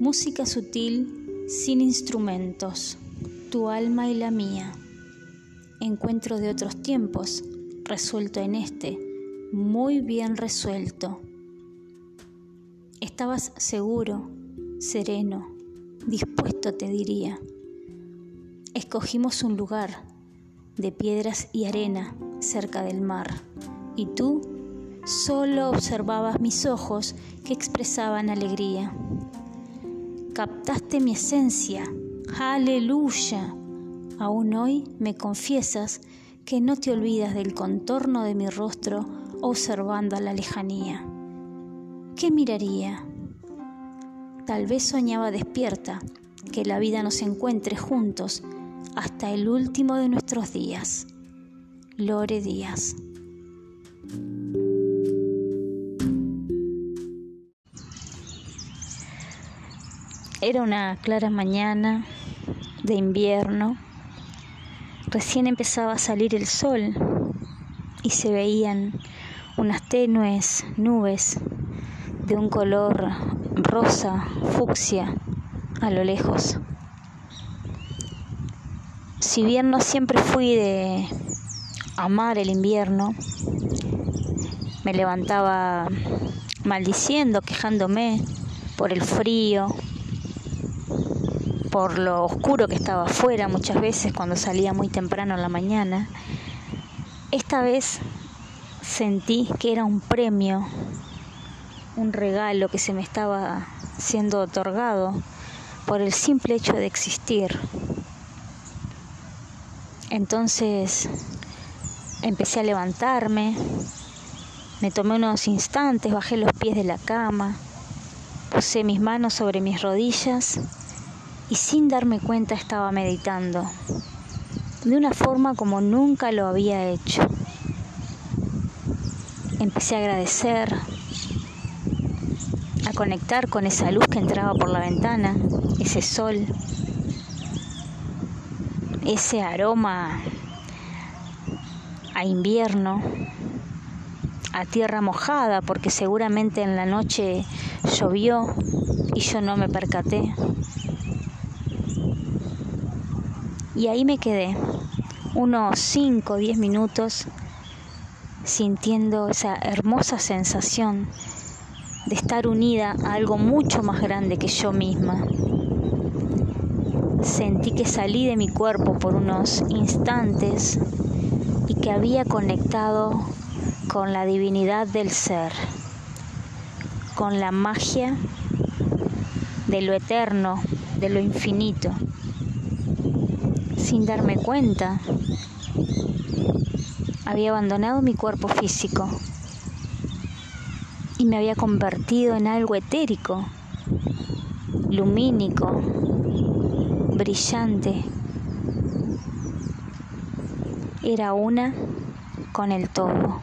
Música sutil sin instrumentos, tu alma y la mía. Encuentro de otros tiempos, resuelto en este, muy bien resuelto. Estabas seguro, sereno, dispuesto, te diría. Escogimos un lugar de piedras y arena cerca del mar, y tú solo observabas mis ojos que expresaban alegría captaste mi esencia. Aleluya. Aún hoy me confiesas que no te olvidas del contorno de mi rostro observando a la lejanía. ¿Qué miraría? Tal vez soñaba despierta que la vida nos encuentre juntos hasta el último de nuestros días. Lore Díaz. Era una clara mañana de invierno. Recién empezaba a salir el sol y se veían unas tenues nubes de un color rosa, fucsia, a lo lejos. Si bien no siempre fui de amar el invierno, me levantaba maldiciendo, quejándome por el frío, por lo oscuro que estaba afuera muchas veces cuando salía muy temprano en la mañana. Esta vez sentí que era un premio, un regalo que se me estaba siendo otorgado por el simple hecho de existir. Entonces empecé a levantarme, me tomé unos instantes, bajé los pies de la cama, puse mis manos sobre mis rodillas y sin darme cuenta estaba meditando, de una forma como nunca lo había hecho. Empecé a agradecer, a conectar con esa luz que entraba por la ventana, ese sol, ese aroma a invierno, a tierra mojada, porque seguramente en la noche llovió y yo no me percaté. Y ahí me quedé, unos 5 o 10 minutos, sintiendo esa hermosa sensación de estar unida a algo mucho más grande que yo misma. Sentí que salí de mi cuerpo por unos instantes y que había conectado con la divinidad del ser, con la magia de lo eterno, de lo infinito sin darme cuenta. Había abandonado mi cuerpo físico y me había convertido en algo etérico, lumínico, brillante. Era una con el todo.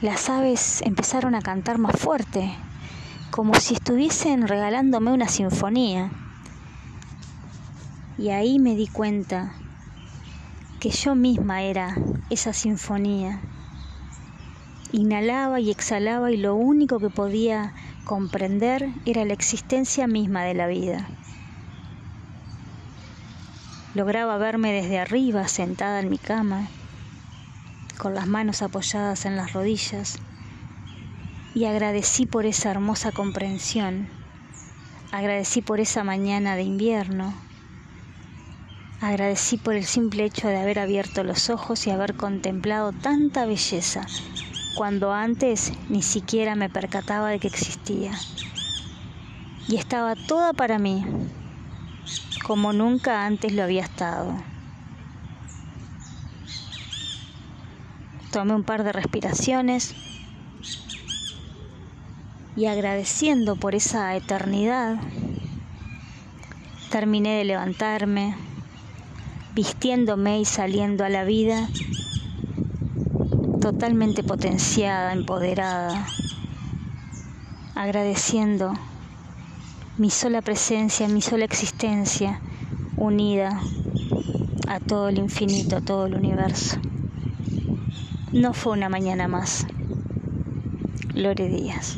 Las aves empezaron a cantar más fuerte, como si estuviesen regalándome una sinfonía. Y ahí me di cuenta que yo misma era esa sinfonía. Inhalaba y exhalaba y lo único que podía comprender era la existencia misma de la vida. Lograba verme desde arriba, sentada en mi cama, con las manos apoyadas en las rodillas, y agradecí por esa hermosa comprensión, agradecí por esa mañana de invierno, Agradecí por el simple hecho de haber abierto los ojos y haber contemplado tanta belleza, cuando antes ni siquiera me percataba de que existía. Y estaba toda para mí, como nunca antes lo había estado. Tomé un par de respiraciones y agradeciendo por esa eternidad, terminé de levantarme, vistiéndome y saliendo a la vida totalmente potenciada, empoderada, agradeciendo mi sola presencia, mi sola existencia, unida a todo el infinito, a todo el universo. No fue una mañana más. Lore Díaz.